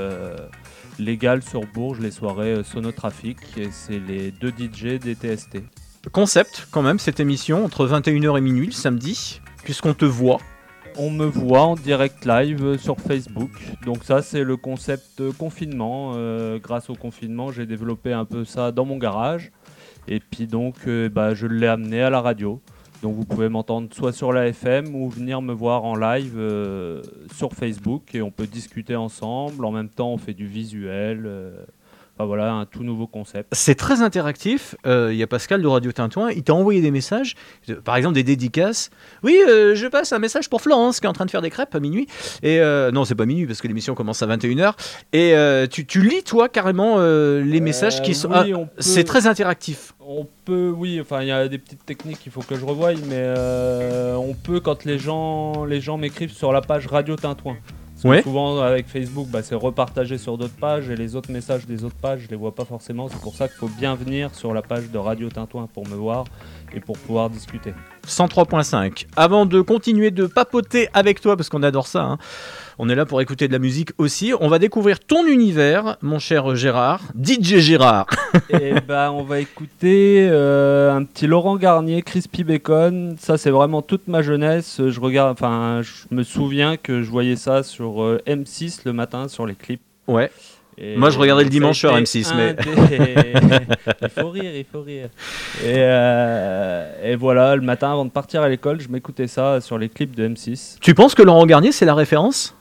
S4: légales sur Bourges, les soirées Sonotrafic. Et c'est les deux DJ des TST.
S1: concept, quand même, cette émission, entre 21h et minuit le samedi, puisqu'on te voit.
S4: On me voit en direct live sur Facebook. Donc ça, c'est le concept confinement. Euh, grâce au confinement, j'ai développé un peu ça dans mon garage. Et puis donc, euh, bah, je l'ai amené à la radio. Donc vous pouvez m'entendre soit sur la FM ou venir me voir en live euh, sur Facebook et on peut discuter ensemble. En même temps, on fait du visuel. Enfin, voilà, un tout nouveau concept.
S1: C'est très interactif. Euh, Il y a Pascal de Radio Tintouin. Il t'a envoyé des messages, par exemple des dédicaces. Oui, euh, je passe un message pour Florence qui est en train de faire des crêpes à minuit. Et euh, non, c'est pas minuit parce que l'émission commence à 21h. Et euh, tu, tu lis toi carrément les messages qui sont.
S4: oui,
S1: Ah, C'est très interactif.
S4: On peut, oui, enfin il y a des petites techniques qu'il faut que je revoie, mais on peut quand les gens, les gens m'écrivent sur la page Radio Tintouin. Parce que
S1: Ouais.
S4: Souvent avec Facebook, bah, c'est repartagé sur d'autres pages et les autres messages des autres pages, je les vois pas forcément. C'est pour ça qu'il faut bien venir sur la page de Radio Tintouin pour me voir et pour pouvoir discuter.
S1: 103.5. Avant de continuer de papoter avec toi, parce qu'on adore ça, hein, on est là pour écouter de la musique aussi, on va découvrir ton univers, mon cher Gérard, DJ Gérard. <laughs>
S4: Et bah on va écouter euh, un petit Laurent Garnier, Crispy Bacon. Ça c'est vraiment toute ma jeunesse. Je regarde, enfin je me souviens que je voyais ça sur euh, M6 le matin sur les clips.
S1: Ouais.
S4: Et
S1: Moi, je regardais le dimanche sur
S4: été
S1: M6,
S4: un
S1: mais-
S4: des- <laughs> <laughs> il faut rire, il faut rire. Et, euh, et voilà, le matin avant de partir à l'école, je m'écoutais ça sur les clips de M6.
S1: Tu penses que Laurent Garnier, c'est la référence?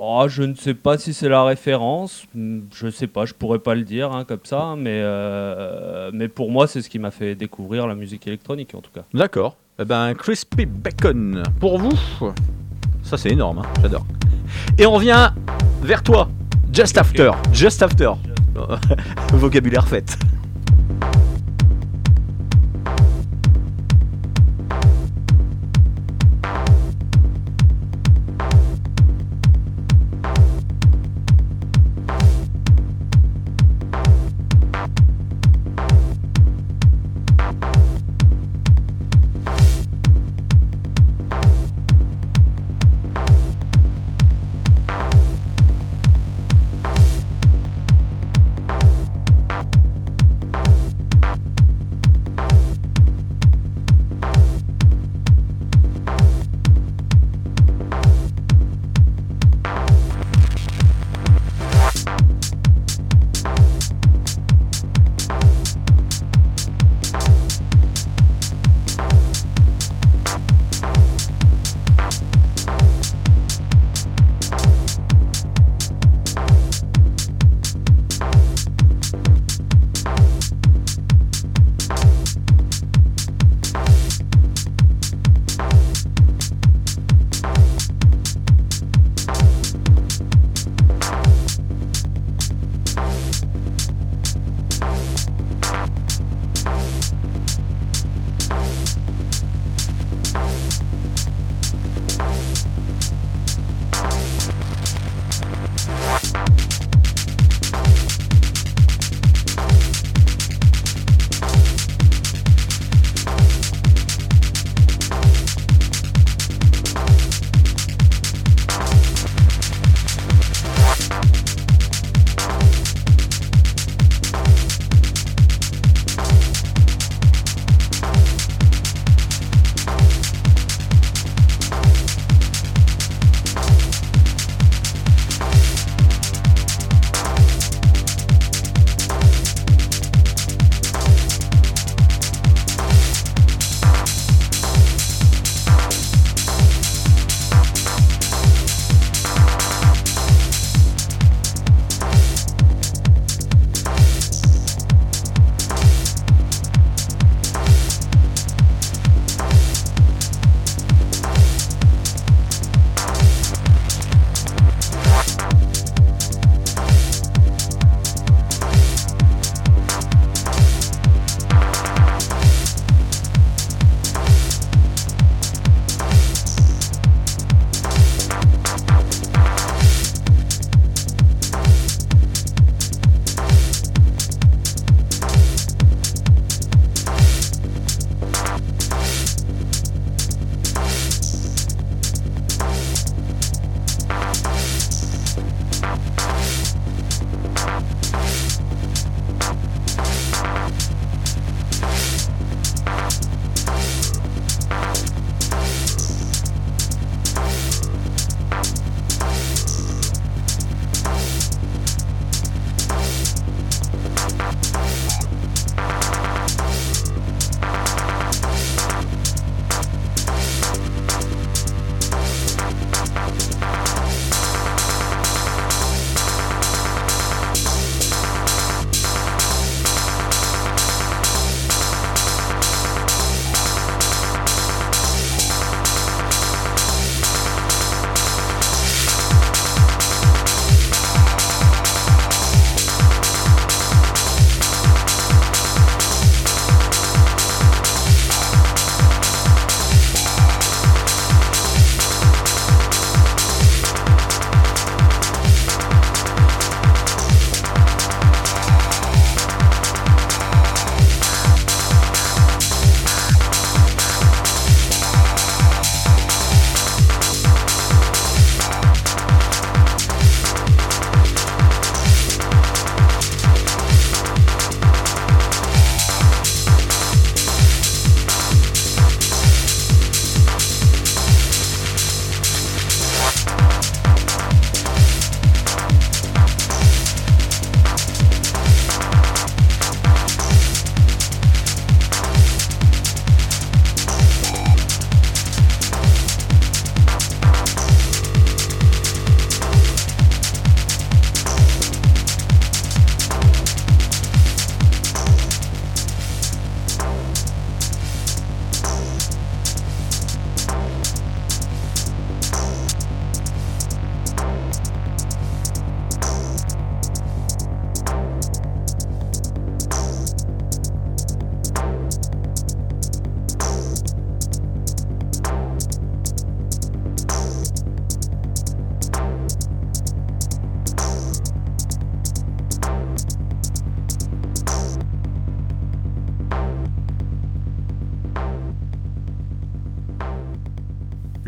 S4: Oh, je ne sais pas si c'est la référence, Hmm, je sais pas, je pourrais pas le dire hein, comme ça, mais, euh, mais pour moi c'est ce qui m'a fait découvrir la musique électronique en tout cas.
S1: D'accord. Eh ben, Crispy Bacon, pour vous. Ça, c'est énorme, hein, j'adore. Et on revient vers toi, Just After. Just After. <laughs> Vocabulaire fait.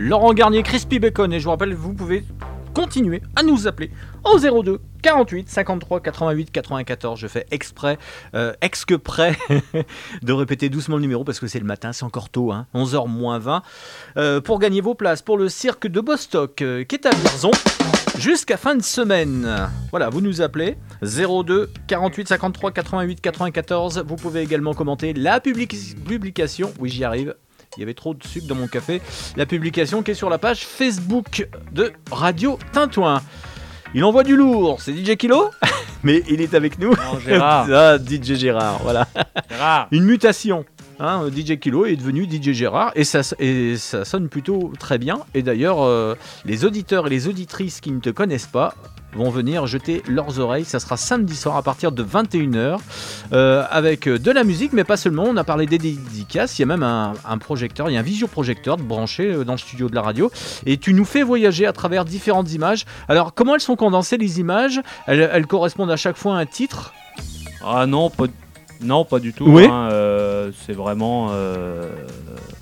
S1: Laurent Garnier, Crispy Bacon. Et je vous rappelle, vous pouvez continuer à nous appeler au 02 48 53 88 94. Je fais exprès, euh, ex que près, <laughs> de répéter doucement le numéro parce que c'est le matin, c'est encore tôt, hein, 11h moins 20, euh, pour gagner vos places pour le cirque de Bostock euh, qui est à Vierzon jusqu'à fin de semaine. Voilà, vous nous appelez 02 48 53 88 94. Vous pouvez également commenter la public- publication. Oui, j'y arrive. Il y avait trop de sucre dans mon café. La publication qui est sur la page Facebook de Radio Tintouin. Il envoie du lourd, c'est DJ Kilo, <laughs> mais il est avec nous.
S4: Gérard. <laughs>
S1: ah, DJ Gérard, voilà.
S4: Gérard.
S1: Une mutation. Hein, DJ Kilo est devenu DJ Gérard et ça, et ça sonne plutôt très bien. Et d'ailleurs, euh, les auditeurs et les auditrices qui ne te connaissent pas vont venir jeter leurs oreilles. Ça sera samedi soir à partir de 21h euh, avec de la musique, mais pas seulement. On a parlé des dédicaces. Il y a même un, un projecteur, il y a un visioprojecteur branché euh, dans le studio de la radio. Et tu nous fais voyager à travers différentes images. Alors, comment elles sont condensées les images? Elles, elles correspondent à chaque fois à un titre?
S4: Ah non, pas, non, pas du tout.
S1: Oui.
S4: hein, euh, c'est vraiment. euh,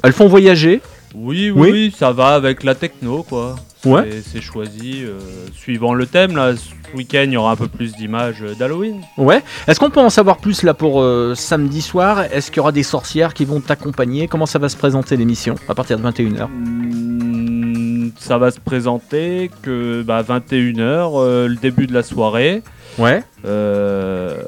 S1: Elles font voyager?
S4: Oui. oui, ça va avec la techno, quoi. C'est-
S1: Ouais.
S4: C'est choisi euh, suivant le thème. Là, ce week-end, il y aura un peu plus d'images euh, d'Halloween.
S1: Ouais. Est-ce qu'on peut en savoir plus là pour euh, samedi soir? Est-ce qu'il y aura des sorcières qui vont t'accompagner? Comment ça va se présenter l'émission à partir de 21h
S4: Hmm, ça va se présenter que bah, 21h, le début de la soirée.
S1: Ouais.
S4: Euh,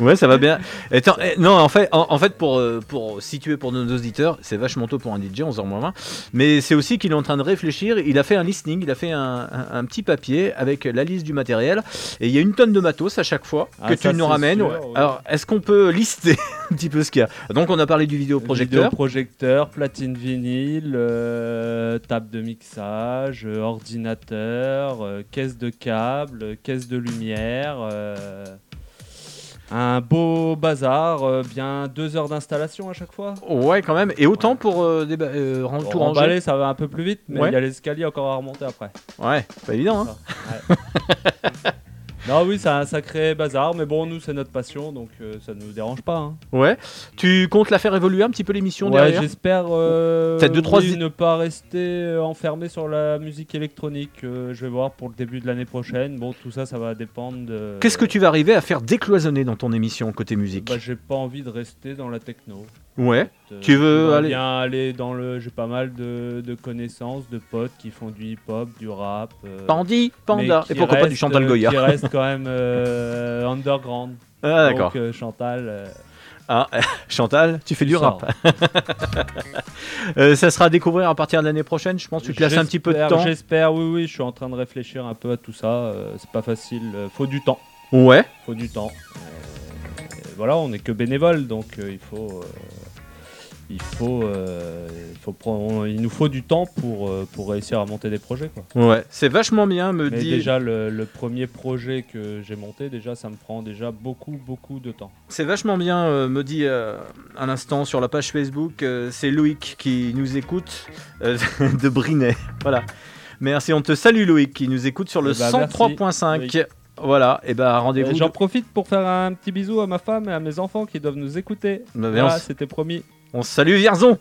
S1: Ouais, ça va bien. Attends, eh, non, en fait, en, en fait pour, euh, pour situer pour nos auditeurs, c'est vachement tôt pour un DJ, 11h20. Mais c'est aussi qu'il est en train de réfléchir. Il a fait un listening, il a fait un, un- un petit papier avec la liste du matériel. Et il y a une tonne de matos à chaque fois
S4: Ah,
S1: que
S4: ça,
S1: tu nous ramènes.
S4: sûr,
S1: Ouais.
S4: oui.
S1: Alors, est-ce qu'on peut lister <laughs> un petit peu ce qu'il y a? Donc, on a parlé du vidéoprojecteur.
S4: Vidéoprojecteur, platine vinyle, euh, table de mixage, euh, ordinateur, euh, caisse de câbles, euh, caisse de lumière. euh, un beau bazar, euh, bien deux heures d'installation à chaque fois.
S1: Ouais, quand même. Et autant pour euh, déba- euh, ran- tout
S4: Pour
S1: ranger.
S4: ça va un peu plus vite, mais il
S1: Ouais.
S4: y a l'escalier encore à remonter après.
S1: Ouais, pas évident. Hein
S4: Ouais. <laughs> <laughs> non, oui, c'est un sacré bazar, mais bon, nous, c'est notre passion, donc euh, ça ne nous dérange pas. hein.
S1: ouais. Tu comptes la faire évoluer un petit peu l'émission
S4: Ouais,
S1: derrière
S4: j'espère euh,
S1: Peut-être deux, trois
S4: oui,
S1: i-
S4: ne pas rester euh, enfermé sur la musique électronique. euh, je vais voir pour le début de l'année prochaine. Bon, tout ça, ça va dépendre de.
S1: Qu'est-ce que tu vas arriver à faire décloisonner dans ton émission côté musique?
S4: Bah, j'ai pas envie de rester dans la techno.
S1: Ouais.
S4: Euh,
S1: Tu veux aller-
S4: bien aller dans le. J'ai pas mal de, de connaissances, de potes qui font du hip-hop, du rap. euh,
S1: Pandi, Panda, et pourquoi pas du Chantal
S4: euh,
S1: Goya
S4: Qui reste quand même euh, underground.
S1: Ah, d'accord.
S4: Donc, euh, Chantal. euh,
S1: Ah, <laughs> Chantal, tu fais du rap. <laughs> Euh, ça sera à découvrir à partir de l'année prochaine, je pense. Tu te laisses un petit peu de temps.
S4: J'espère, oui, oui. Je suis en train de réfléchir un peu à tout ça. euh, c'est pas facile. euh, faut du temps.
S1: Ouais.
S4: Faut du temps. Voilà, on n'est que bénévole, donc euh, il faut. euh, il faut, euh, il faut prendre, il nous faut du temps pour, pour réussir à monter des projets. Quoi.
S1: Ouais, c'est vachement bien, me
S4: Mais
S1: dit.
S4: déjà, le, le premier projet que j'ai monté, déjà, ça me prend déjà beaucoup, beaucoup de temps.
S1: C'est vachement bien, euh, me dit euh, un instant sur la page Facebook. c'est Loïc qui nous écoute <laughs> de Brinet. Voilà. Merci, on te salue Loïc qui nous écoute sur le
S4: Eh ben,
S1: 103.5. Voilà, et ben rendez-vous.
S4: Et J'en profite pour faire un petit bisou à ma femme et à mes enfants qui doivent nous écouter.
S1: Bah,
S4: voilà, c'était promis.
S1: On salue Vierzon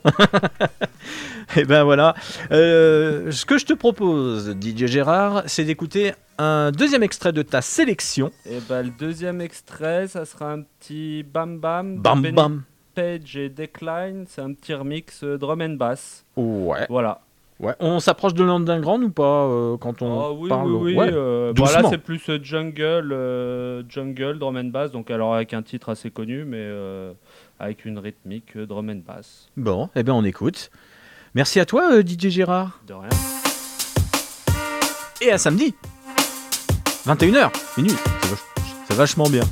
S1: <laughs> Et ben voilà. Euh, ce que je te propose, DJ Gérard, c'est d'écouter un deuxième extrait de ta sélection.
S4: Et bah, le deuxième extrait, ça sera un petit Bam Bam.
S1: Bam Bam.
S4: Page et Decline. C'est un petit remix euh, drum and bass.
S1: Ouais.
S4: Voilà.
S1: Ouais. On s'approche de l'underground ou pas euh, quand on
S4: Ah oui,
S1: parle
S4: oui, oui.
S1: Ouais.
S4: euh, bah, là, c'est plus euh, jungle, euh, jungle, drum and bass. Donc, alors avec un titre assez connu, mais euh, avec une rythmique euh, drum and bass.
S1: Bon, eh ben on écoute. Merci à toi, euh, DJ Gérard.
S4: De rien.
S1: Et à samedi 21h, minute. C'est vach- C'est vachement bien.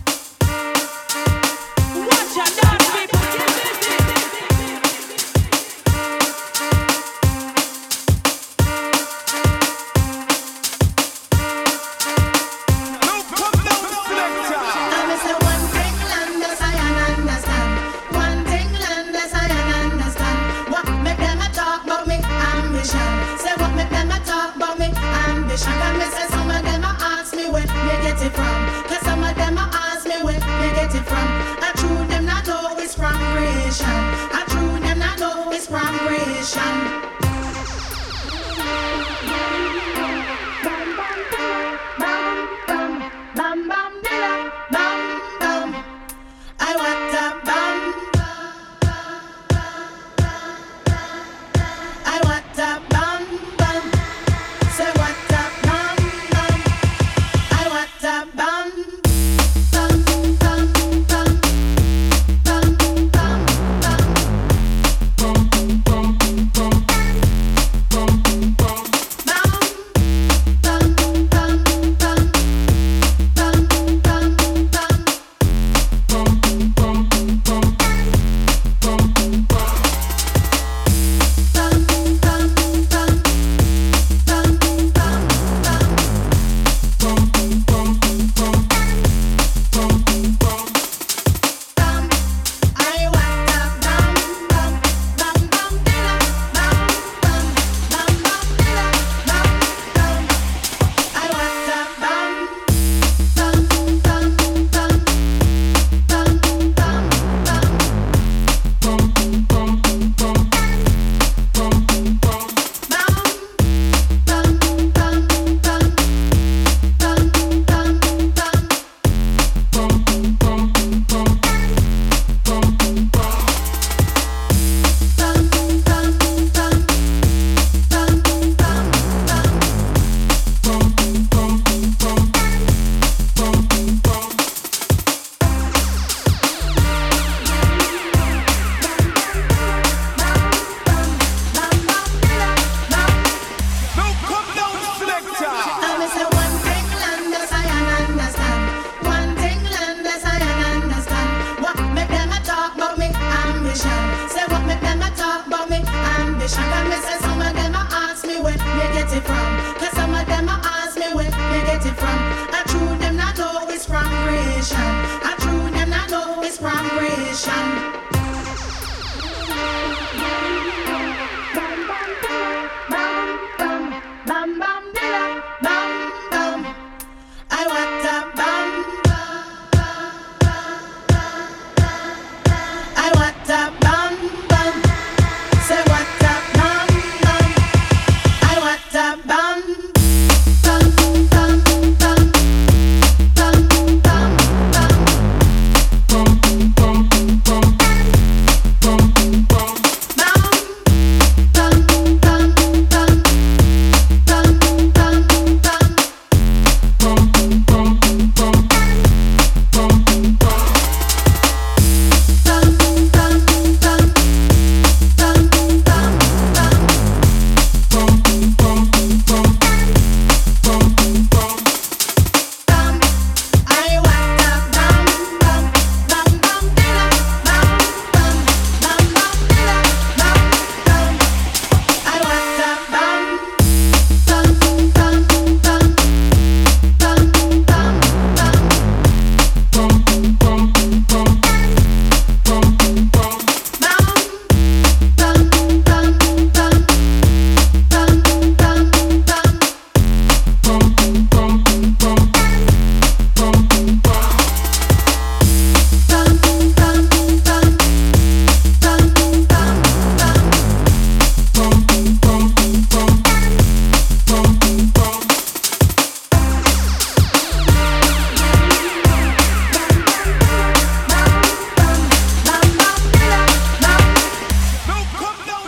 S11: vibration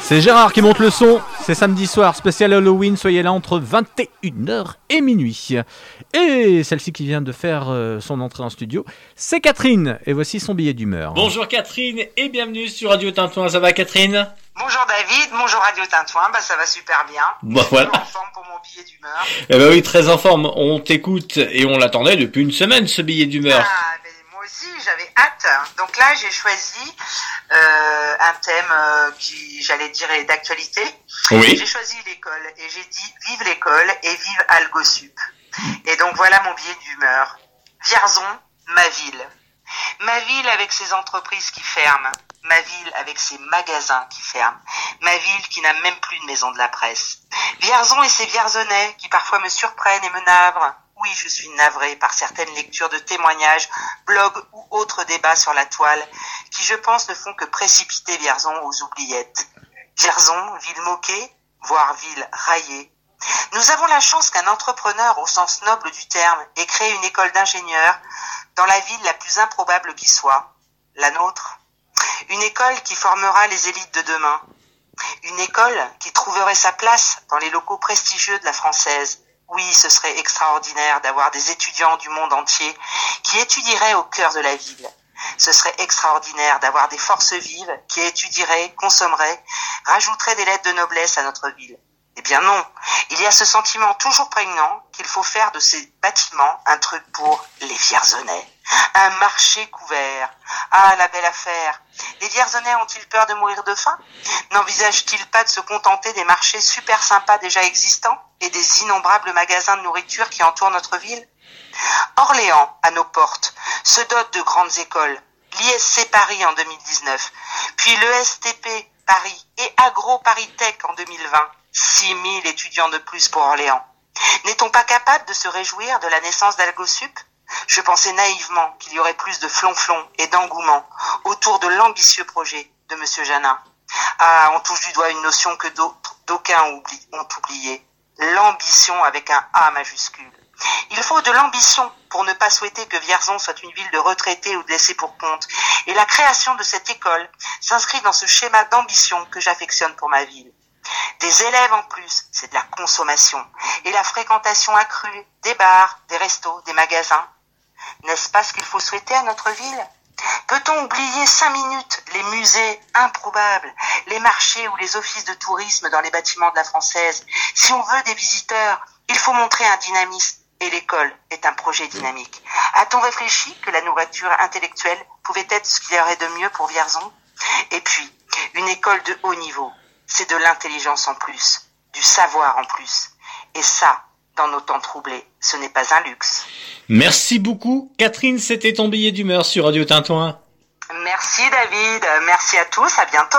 S1: C'est Gérard qui monte le son. C'est samedi soir, spécial Halloween. Soyez là entre 21h et minuit. Et celle-ci qui vient de faire euh, son entrée en studio, c'est Catherine. Et voici son billet d'humeur.
S12: Bonjour Catherine et bienvenue sur Radio Tintouin. Ça va Catherine?
S13: Bonjour David, bonjour Radio Tintouin, bah ça va super bien.
S12: Bah voilà.
S13: En forme pour mon billet d'humeur.
S12: Eh ben oui, très en forme. On t'écoute et on l'attendait depuis une semaine ce billet d'humeur.
S13: Ah, mais moi aussi, j'avais hâte. Donc là, j'ai choisi euh, un thème euh, qui, j'allais dire, est d'actualité.
S12: Oui.
S13: J'ai choisi l'école et j'ai dit vive l'école et vive AlgoSup. Et donc voilà mon billet d'humeur. Vierzon, ma ville. Ma ville avec ses entreprises qui ferment. Ma ville avec ses magasins qui ferment. Ma ville qui n'a même plus de maison de la presse. Vierzon et ses Vierzonais qui parfois me surprennent et me navrent. Oui, je suis navrée par certaines lectures de témoignages, blogs ou autres débats sur la toile qui, je pense, ne font que précipiter Vierzon aux oubliettes. Vierzon, ville moquée, voire ville raillée. Nous avons la chance qu'un entrepreneur au sens noble du terme ait créé une école d'ingénieurs dans la ville la plus improbable qui soit, la nôtre. Une école qui formera les élites de demain. Une école qui trouverait sa place dans les locaux prestigieux de la française. Oui, ce serait extraordinaire d'avoir des étudiants du monde entier qui étudieraient au cœur de la ville. Ce serait extraordinaire d'avoir des forces vives qui étudieraient, consommeraient, rajouteraient des lettres de noblesse à notre ville. Eh bien non, il y a ce sentiment toujours prégnant qu'il faut faire de ces bâtiments un truc pour les Vierzonais. Un marché couvert. Ah, la belle affaire. Les Vierzonais ont-ils peur de mourir de faim? N'envisagent-ils pas de se contenter des marchés super sympas déjà existants? Et des innombrables magasins de nourriture qui entourent notre ville Orléans, à nos portes, se dote de grandes écoles. L'ISC Paris en 2019, puis l'ESTP Paris et Agro Paris Tech en 2020. 6000 étudiants de plus pour Orléans. N'est-on pas capable de se réjouir de la naissance d'Algosup? Je pensais naïvement qu'il y aurait plus de flonflon et d'engouement autour de l'ambitieux projet de Monsieur Janin. Ah, on touche du doigt une notion que d'aucuns ont oubliée. L'ambition avec un A majuscule. Il faut de l'ambition pour ne pas souhaiter que Vierzon soit une ville de retraités ou de laissés pour compte. Et la création de cette école s'inscrit dans ce schéma d'ambition que j'affectionne pour ma ville. Des élèves en plus, c'est de la consommation. Et la fréquentation accrue des bars, des restos, des magasins. N'est-ce pas ce qu'il faut souhaiter à notre ville? Peut-on oublier cinq minutes les musées improbables, les marchés ou les offices de tourisme dans les bâtiments de la Française? Si on veut des visiteurs, il faut montrer un dynamisme et l'école est un projet dynamique. A-t-on réfléchi que la nourriture intellectuelle pouvait être ce qu'il y aurait de mieux pour Vierzon? Et puis, une école de haut niveau. c'est de l'intelligence en plus, du savoir en plus. Et ça, dans nos temps troublés, ce n'est pas un luxe.
S12: Merci beaucoup. Catherine, c'était ton billet d'humeur sur Radio Tintouin.
S13: Merci David, merci à tous, à bientôt.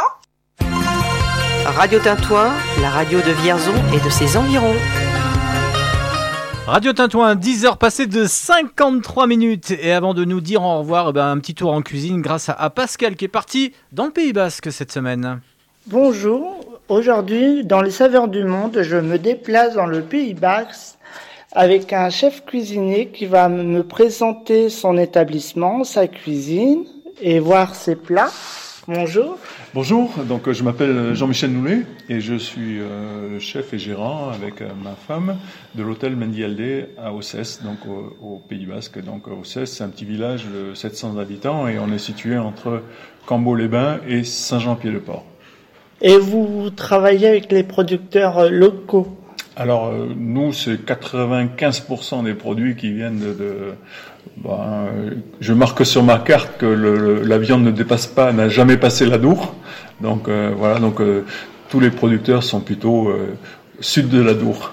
S5: Radio Tintouin, la radio de Vierzon et de ses environs.
S1: Radio Tintouin, 10 heures passées de 53 minutes. Et avant de nous dire au revoir, eh ben, un petit tour en cuisine grâce à, à Pascal qui est parti dans le Pays Basque cette semaine.
S14: Bonjour, aujourd'hui dans les saveurs du monde, je me déplace dans le Pays Basque avec un chef cuisinier qui va me présenter son établissement, sa cuisine et voir ses plats. Bonjour.
S15: Bonjour, donc je m'appelle Jean-Michel Noulet et je suis euh, chef et gérant avec euh, ma femme de l'hôtel Mendialdé à Ossès, donc au, Pays Basque. Donc Ossès, c'est un petit village de 700 habitants et on est situé entre Cambo-les-Bains et Saint-Jean-Pied-de-Port.
S14: Et vous travaillez avec les producteurs euh, locaux
S15: Alors euh, nous, c'est 95% des produits qui viennent de... ben, euh, je marque sur ma carte que le- la viande ne dépasse pas, n'a jamais passé la Dour. Donc voilà, donc tous les producteurs sont plutôt sud de la Dour.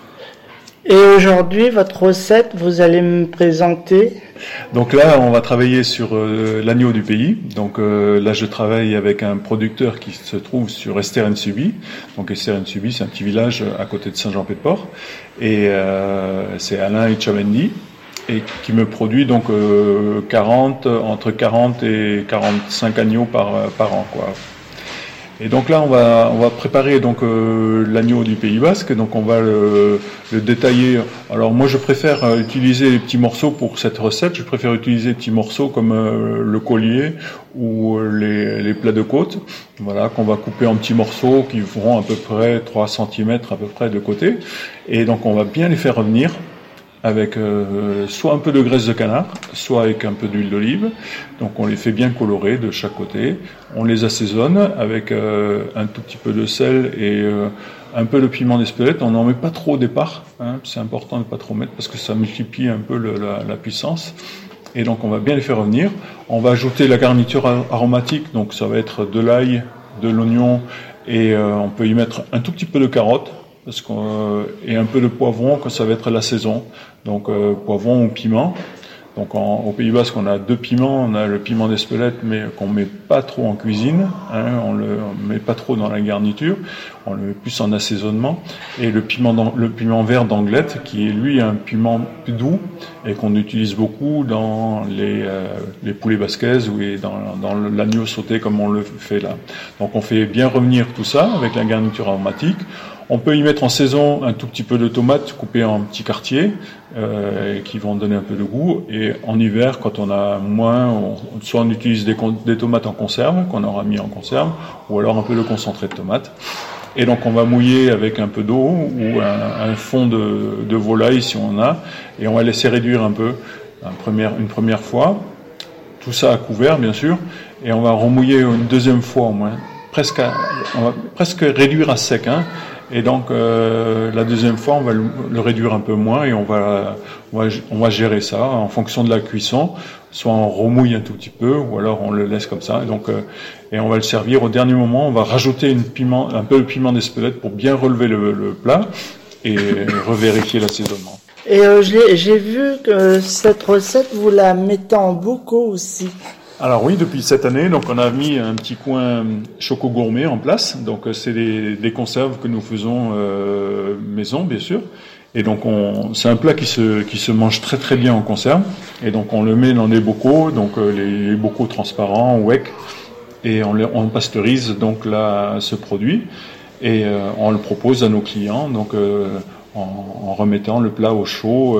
S14: Et aujourd'hui, votre recette, vous allez me présenter
S15: Donc là, on va travailler sur euh, l'agneau du pays. Donc euh, là, je travaille avec un producteur qui se trouve sur Esteren-Subi. Donc Esteren-Subi, c'est un petit village à côté de Saint-Jean-Pied-de-Port. Et euh, c'est Alain Etchamendi et qui me produit donc euh, 40, entre 40 et 45 agneaux par, par an. Quoi. Et donc là, on va, on va préparer donc euh, l'agneau du Pays Basque. Donc on va le, le détailler. Alors moi, je préfère euh, utiliser les petits morceaux pour cette recette. Je préfère utiliser des petits morceaux comme euh, le collier ou euh, les, les plats de côte. Voilà, qu'on va couper en petits morceaux qui feront à peu près 3 cm à peu près de côté. Et donc on va bien les faire revenir avec euh, soit un peu de graisse de canard, soit avec un peu d'huile d'olive. Donc on les fait bien colorer de chaque côté. On les assaisonne avec euh, un tout petit peu de sel et euh, un peu de piment d'Espelette. On n'en met pas trop au départ. hein. C'est important de pas trop mettre parce que ça multiplie un peu la, la puissance. Et donc on va bien les faire revenir. On va ajouter la garniture ar- aromatique. Donc ça va être de l'ail, de l'oignon et euh, on peut y mettre un tout petit peu de carotte parce qu'on, euh, et un peu de poivron quand ça va être la saison. Donc euh, poivron ou piment. Donc en- au Pays Basque, on a deux piments. On a le piment d'Espelette, mais qu'on met pas trop en cuisine. hein, on le on met pas trop dans la garniture. On le met plus en assaisonnement. Et le piment, le piment vert d'Anglette, qui est lui un piment plus doux et qu'on utilise beaucoup dans les, euh, les poulets basquaises ou dans, dans l'agneau sauté comme on le fait là. Donc on fait bien revenir tout ça avec la garniture aromatique. On peut y mettre en saison un tout petit peu de tomates coupées en petits quartiers euh, qui vont donner un peu de goût. Et en hiver, quand on a moins, on- soit on utilise des, tomates en conserve qu'on aura mis en conserve, ou alors un peu de concentré de tomates. Et donc on va mouiller avec un peu d'eau ou un, fond de, volaille si on en a, et on va laisser réduire un peu première- une première fois. Tout ça à couvert, bien sûr, et on va remouiller une deuxième fois au moins, presque, on va presque réduire à sec. Hein, et donc euh, la deuxième fois, on va le, réduire un peu moins et on va, on va, gérer ça en fonction de la cuisson. Soit on remouille un tout petit peu, ou alors on le laisse comme ça. Et donc, euh, et on va le servir au dernier moment. On va rajouter un peu de piment d'Espelette pour bien relever le, plat et <laughs> revérifier l'assaisonnement.
S14: Et euh, j'ai vu que cette recette, vous la mettez en bocaux aussi.
S15: Alors oui, depuis cette année, donc on a mis un petit coin choco gourmet en place. Donc euh, c'est des, conserves que nous faisons euh, maison, bien sûr. Et donc on, c'est un plat qui se qui se mange très très bien en conserve. Et donc on le met dans des bocaux, donc euh, les, bocaux transparents, WEC, et on, pasteurise donc là ce produit et on le propose à nos clients. Donc en remettant le plat au chaud.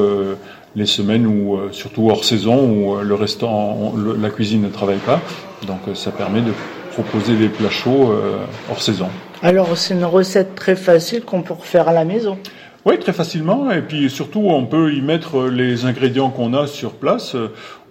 S15: Les semaines où, euh, surtout hors saison, où euh, le restaurant, la cuisine ne travaille pas. Donc euh, ça permet de proposer des plats chauds hors saison.
S14: Alors c'est une recette très facile qu'on peut refaire à la maison.
S15: Oui, très facilement. Et puis surtout, on peut y mettre les ingrédients qu'on a sur place.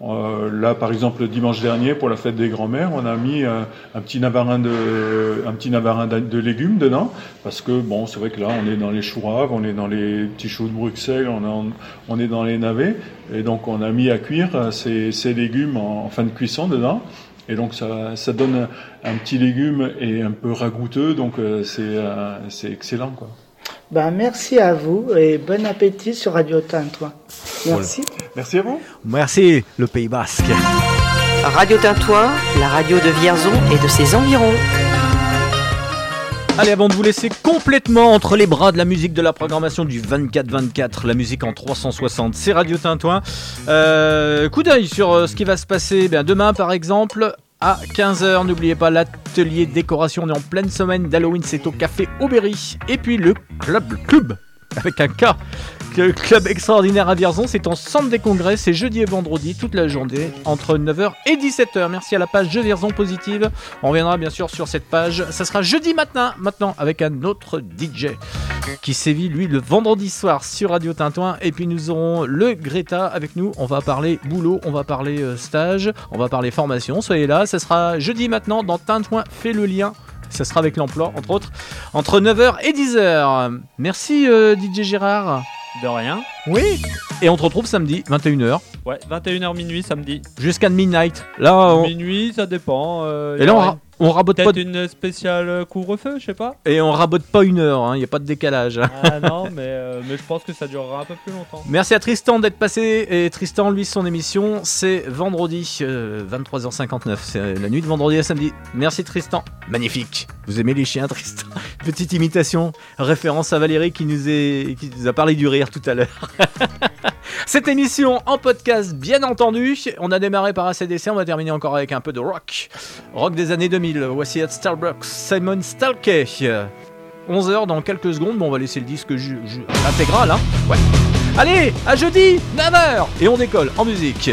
S15: Euh, là, par exemple, le dimanche dernier, pour la fête des grands-mères, on a mis euh, un petit navarin de, un petit navarin de, légumes dedans, parce que bon, c'est vrai que là, on est dans les choux raves, on est dans les petits choux de Bruxelles, on est, dans les navets, et donc on a mis à cuire euh, ces, légumes en, fin de cuisson dedans. Et donc ça, ça donne un, petit légume et un peu ragoûteux, donc euh, c'est euh, excellent quoi.
S14: Ben, merci à vous et bon appétit sur Radio Tintouin. Merci.
S15: Merci à vous.
S1: Merci, le Pays Basque.
S5: Radio Tintouin, la radio de Vierzon et de ses environs.
S1: Allez, avant de vous laisser complètement entre les bras de la musique de la programmation du 24-24, la musique en 360, c'est Radio Tintouin. Euh, coup d'œil sur euh, ce qui va se passer bien, demain, par exemple. À 15h, n'oubliez pas l'atelier décoration, on est en pleine semaine. d'Halloween, c'est au café Aubéry. Et puis le club, le club, avec un K, le club extraordinaire à Vierzon, c'est en centre des congrès, c'est jeudi et vendredi, toute la journée, entre 9h et 17h. Merci à la page Jeux Vierzon Positive. On reviendra bien sûr sur cette page. Ça sera jeudi matin, maintenant, avec un autre DJ qui sévit, lui, le vendredi soir sur Radio Tintouin. Et puis nous aurons le Greta avec nous. On va parler boulot, on va parler euh, stage, on va parler formation. Soyez là, ça sera jeudi maintenant dans Tintouin fait le lien. Ça sera avec l'emploi, entre autres, entre 9h et 10h. Merci euh, DJ Gérard.
S4: De rien.
S1: Oui. Et on te retrouve samedi, 21h,
S4: Ouais, 21h minuit samedi.
S1: jusqu'à midnight. Là, on...
S4: Minuit, ça dépend. euh,
S1: Et
S4: y
S1: là, on, ra- on rabote pas. De-
S4: une spéciale couvre-feu, je sais pas.
S1: Et on rabote pas une heure, il n'y a pas de décalage.
S4: Ah <laughs> non, mais, euh, mais je pense que ça durera un peu plus longtemps.
S1: Merci à Tristan d'être passé. Et Tristan, lui, son émission, c'est vendredi, euh, 23h59. C'est la nuit de vendredi à samedi. Merci Tristan. Magnifique. Vous aimez les chiens, Tristan <laughs> Petite imitation, référence à Valérie qui nous, est, qui nous a parlé du rire tout à l'heure. <laughs> Cette émission en podcast, bien entendu. On a démarré par ACDC, on va terminer encore avec un peu de rock. Rock des années 2000. Voici at Starbucks, Simon Stalkey. 11h dans quelques secondes. Bon, on va laisser le disque intégral, hein. Ouais. Allez, à jeudi, 9h Et on décolle en musique.